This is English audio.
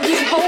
love you